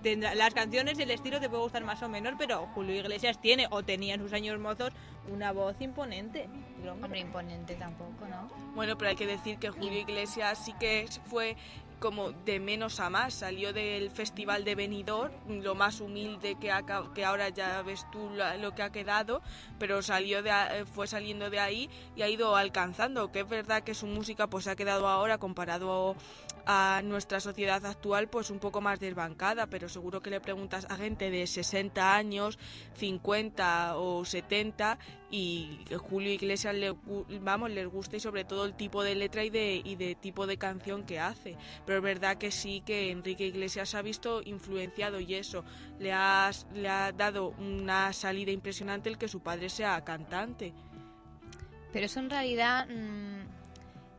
Tendrá, las canciones y el estilo te puede gustar más o menos, pero Julio Iglesias tiene, o tenía en sus años mozos, una voz imponente. Hombre imponente tampoco, ¿no? Bueno, pero hay que decir que Julio Iglesias sí que fue como de menos a más. Salió del Festival de Benidorm, lo más humilde que, aca- que ahora ya ves tú lo que ha quedado, pero salió de, eh, fue saliendo de ahí y ha ido alcanzando, que es verdad que su música pues ha quedado ahora comparado a nuestra sociedad actual pues un poco más desbancada, pero seguro que le preguntas a gente de 60 años, 50 o 70 y Julio Iglesias le, vamos, les gusta y sobre todo el tipo de letra y de, tipo de canción que hace. Pero es verdad que sí que Enrique Iglesias ha visto influenciado y eso le ha, le ha dado una salida impresionante el que su padre sea cantante. Pero eso en realidad mm,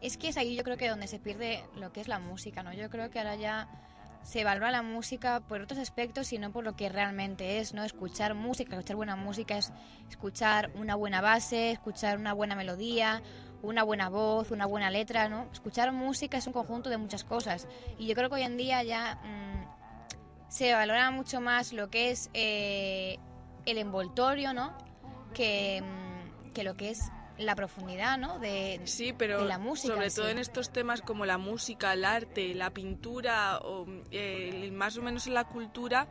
es que es ahí yo creo que donde se pierde lo que es la música, ¿no? Yo creo que ahora ya se valora la música por otros aspectos y no por lo que realmente es, ¿no? Escuchar música, escuchar buena música es escuchar una buena base, escuchar una buena melodía, una buena voz, una buena letra, ¿no? Escuchar música es un conjunto de muchas cosas y yo creo que hoy en día ya mm, se valora mucho más lo que es eh, el envoltorio, ¿no? Que, mm, que lo que es la profundidad, ¿no? De, Sí, pero de la música sobre todo sí. en estos temas como la música, el arte, la pintura o eh, más o menos en la cultura,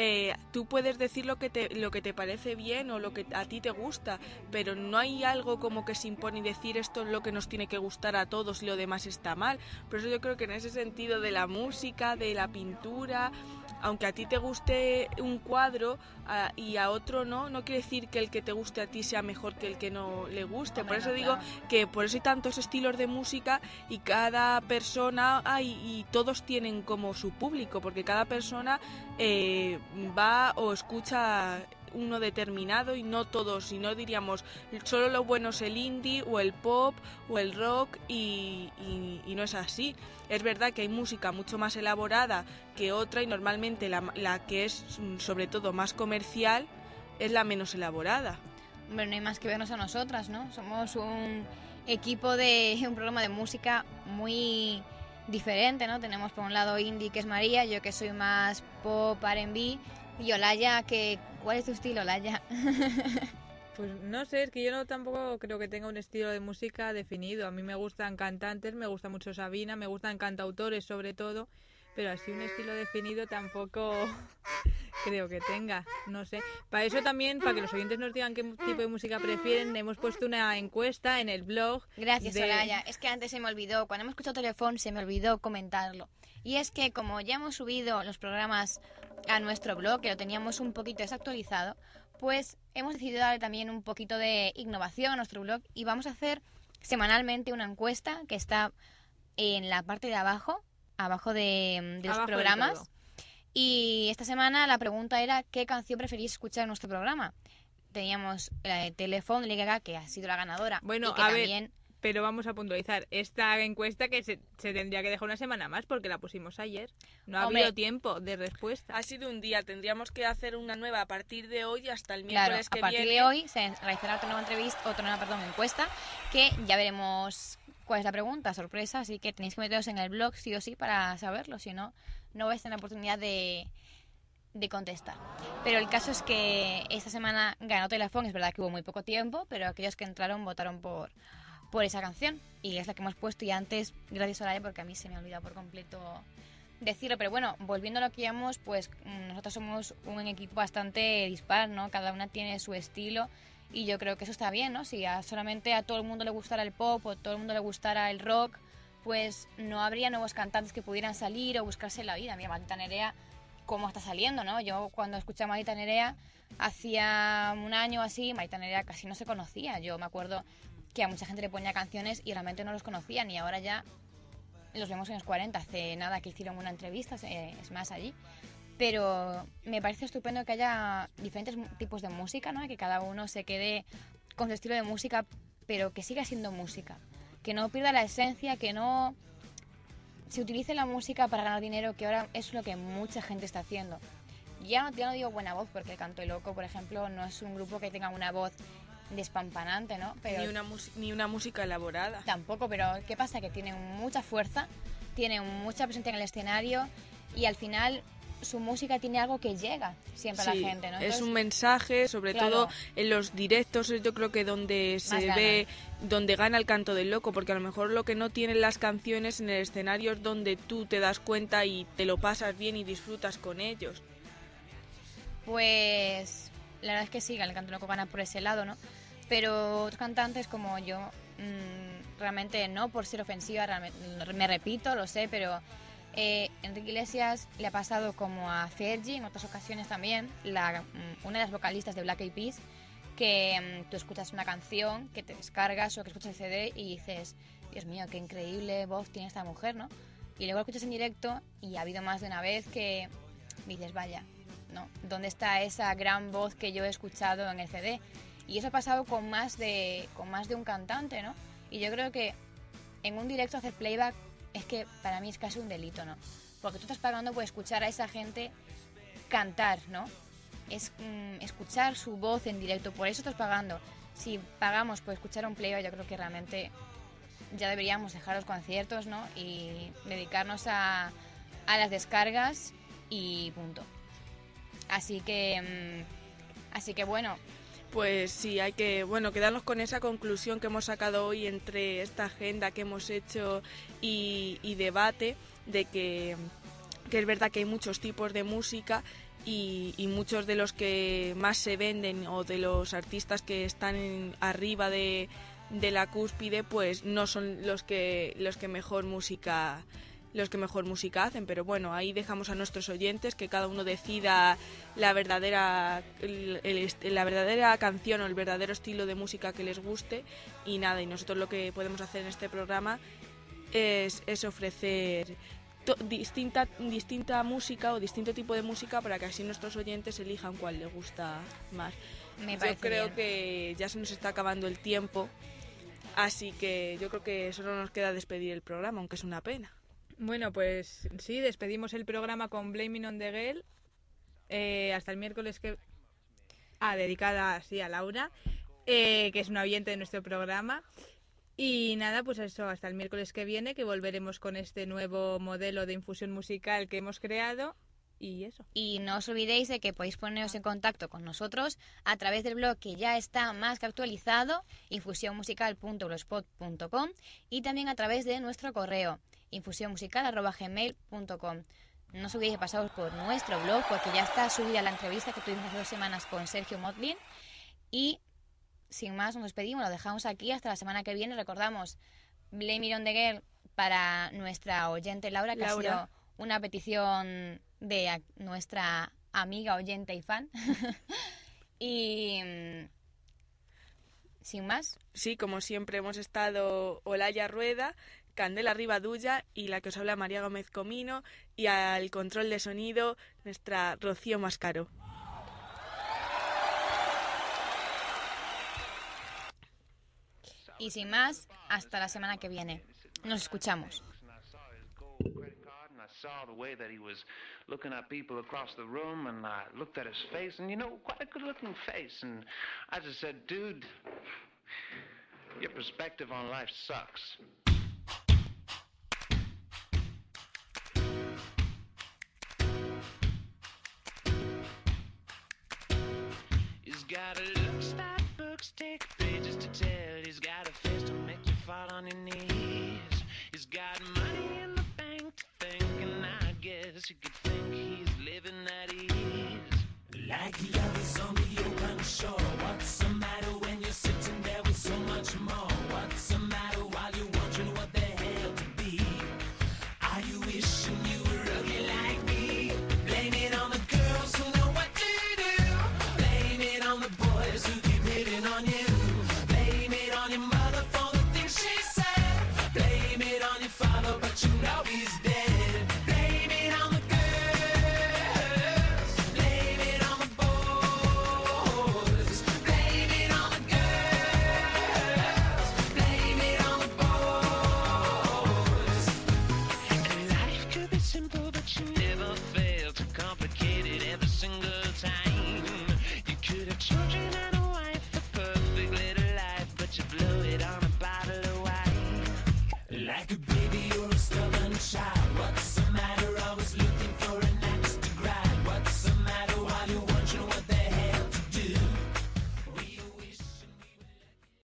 eh, tú puedes decir lo que te lo que te parece bien o lo que a ti te gusta, pero no hay algo como que se impone y decir esto es lo que nos tiene que gustar a todos y lo demás está mal. Por eso yo creo que en ese sentido de la música, de la pintura, aunque a ti te guste un cuadro a- y a otro no, no quiere decir que el que te guste a ti sea mejor que el que no le guste. Por eso digo que por eso hay tantos estilos de música y cada persona hay y todos tienen como su público, porque cada persona eh, va o escucha uno determinado y no todos, y no diríamos solo lo bueno es el indie o el pop o el rock y, no es así. Es verdad que hay música mucho más elaborada que otra y normalmente la, la que es mm, sobre todo más comercial es la menos elaborada. Hombre, no hay más que vernos a nosotras, ¿no? Somos un equipo de un programa de música muy diferente, ¿no? Tenemos por un lado indie, que es María, yo que soy más pop, R&B, y Olaya, que... ¿Cuál es tu estilo, Olaya? Pues no sé, es que yo no tampoco creo que tenga un estilo de música definido. A mí me gustan cantantes, me gusta mucho Sabina, me gustan cantautores sobre todo, pero así un estilo definido tampoco creo que tenga. No sé. Para eso también, para que los oyentes nos digan qué tipo de música prefieren, hemos puesto una encuesta en el blog. Gracias, de- Olaya. Es que antes se me olvidó, cuando hemos escuchado teléfono se me olvidó comentarlo. Y es que como ya hemos subido los programas a nuestro blog, que lo teníamos un poquito desactualizado, pues hemos decidido darle también un poquito de innovación a nuestro blog y vamos a hacer semanalmente una encuesta que está en la parte de abajo, abajo de, de los Abajo programas. Y esta semana la pregunta era ¿qué canción preferís escuchar en nuestro programa? Teníamos la de Gaga, que ha sido la ganadora. Bueno, y que a ver, también Pero vamos a puntualizar esta encuesta que se, se tendría que dejar una semana más porque la pusimos ayer. No ha Hombre. habido tiempo de respuesta. Ha sido un día, tendríamos que hacer una nueva a partir de hoy hasta el Claro, miércoles a que partir viene. de hoy se realizará otra nueva entrevista, otra nueva, perdón, encuesta, que ya veremos cuál es la pregunta, sorpresa, así que tenéis que meteros en el blog sí o sí para saberlo, si no, no vais a tener la oportunidad de, de contestar. Pero el caso es que esta semana ganó Telefón, es verdad que hubo muy poco tiempo, pero aquellos que entraron votaron por, por esa canción, y es la que hemos puesto y antes, gracias a Laia, porque a mí se me ha olvidado por completo decirlo, pero bueno, volviendo a lo que íbamos, pues mm, nosotros somos un equipo bastante dispar, ¿no? Cada una tiene su estilo y yo creo que eso está bien, ¿no? Si a, solamente a todo el mundo le gustara el pop o todo el mundo le gustara el rock, pues no habría nuevos cantantes que pudieran salir o buscarse la vida. Mira, Marita Nerea, cómo está saliendo, ¿no? Yo cuando escuché a Marita Nerea hacía un año así, Marita Nerea casi no se conocía. Yo me acuerdo que a mucha gente le ponía canciones y realmente no los conocían y ahora ya los vemos en los 40. Hace nada que hicieron una entrevista, eh, es más, allí. Pero me parece estupendo que haya diferentes tipos de música, ¿no? Que cada uno se quede con su estilo de música, pero que siga siendo música. Que no pierda la esencia, que no se utilice la música para ganar dinero, que ahora es lo que mucha gente está haciendo. Ya no, ya no digo buena voz, porque el Canto y Loco, por ejemplo, no es un grupo que tenga una voz despampanante, ¿no? Pero Ni, una ni una música elaborada. Tampoco, pero ¿qué pasa? Que tienen mucha fuerza, tienen mucha presencia en el escenario y al final su música tiene algo que llega siempre a la gente, ¿no? es un mensaje, sobre Claro. todo en los directos, yo creo que donde se ve, donde gana el canto del loco, porque a lo mejor lo que no tienen las canciones en el escenario es donde tú te das cuenta y te lo pasas bien y disfrutas con ellos. Pues la verdad es que sí, el canto loco gana por ese lado, ¿no? Pero otros cantantes como yo, mm, realmente no por ser ofensiva, me repito, lo sé, pero eh, Enrique Iglesias le ha pasado como a Fergie en otras ocasiones también, la, mm, una de las vocalistas de Black Eyed Peas, que mm, tú escuchas una canción, que te descargas o que escuchas el CD y dices, Dios mío, qué increíble voz tiene esta mujer, ¿no? Y luego lo escuchas en directo y ha habido más de una vez que dices, vaya, ¿no? ¿Dónde está esa gran voz que yo he escuchado en el CD? Y eso ha pasado con más de, con más de un cantante, ¿no? Y yo creo que en un directo hacer playback es que para mí es casi un delito, ¿no? Porque tú estás pagando por escuchar a esa gente cantar, ¿no? Es mm, escuchar su voz en directo, por eso estás pagando. Si pagamos por escuchar un playback, yo creo que realmente ya deberíamos dejar los conciertos, ¿no? Y dedicarnos a, a las descargas y punto. Así que, mm, así que bueno, Pues sí, hay que, bueno, quedarnos con esa conclusión que hemos sacado hoy entre esta agenda que hemos hecho y, debate de que, que es verdad que hay muchos tipos de música y, y muchos de los que más se venden o de los artistas que están arriba de, de la cúspide, pues no son los que los que mejor música los que mejor música hacen, pero bueno, ahí dejamos a nuestros oyentes que cada uno decida la verdadera el- el la verdadera canción o el verdadero estilo de música que les guste y nada, y nosotros lo que podemos hacer en este programa es, es ofrecer to- distinta distinta música o distinto tipo de música para que así nuestros oyentes elijan cuál les gusta más. me Yo creo bien. que ya se nos está acabando el tiempo, así que yo creo que solo nos queda despedir el programa, aunque es una pena. Bueno, pues sí, despedimos el programa con Blaming on the Girl. eh, hasta el miércoles que... Ah, dedicada así a Laura, eh, que es una oyente de nuestro programa. Y nada, pues eso, hasta el miércoles que viene, que volveremos con este nuevo modelo de infusión musical que hemos creado. Y eso. Y no os olvidéis de que podéis poneros en contacto con nosotros a través del blog que ya está más que actualizado, infusionmusical.blogspot.com y también a través de nuestro correo, infusionmusical.gmail.com. No os olvidéis de pasaros por nuestro blog porque ya está subida la entrevista que tuvimos hace dos semanas con Sergio Motlin. Y sin más, nos despedimos, lo dejamos aquí hasta la semana que viene. Recordamos, Blame It on the Girl para nuestra oyente Laura, que Laura. ha sido una petición de nuestra amiga oyente y fan. y mm, sin más, Sí, como siempre hemos estado Olaya Rueda, Candela Rivadulla y la que os habla María Gómez Comino y al control de sonido nuestra Rocío Mascaro. y sin más, hasta la semana que viene. Nos escuchamos. I saw the way that he was looking at people across the room and I looked at his face and you know, quite a good looking face and I just said, dude, your perspective on life sucks. Nation.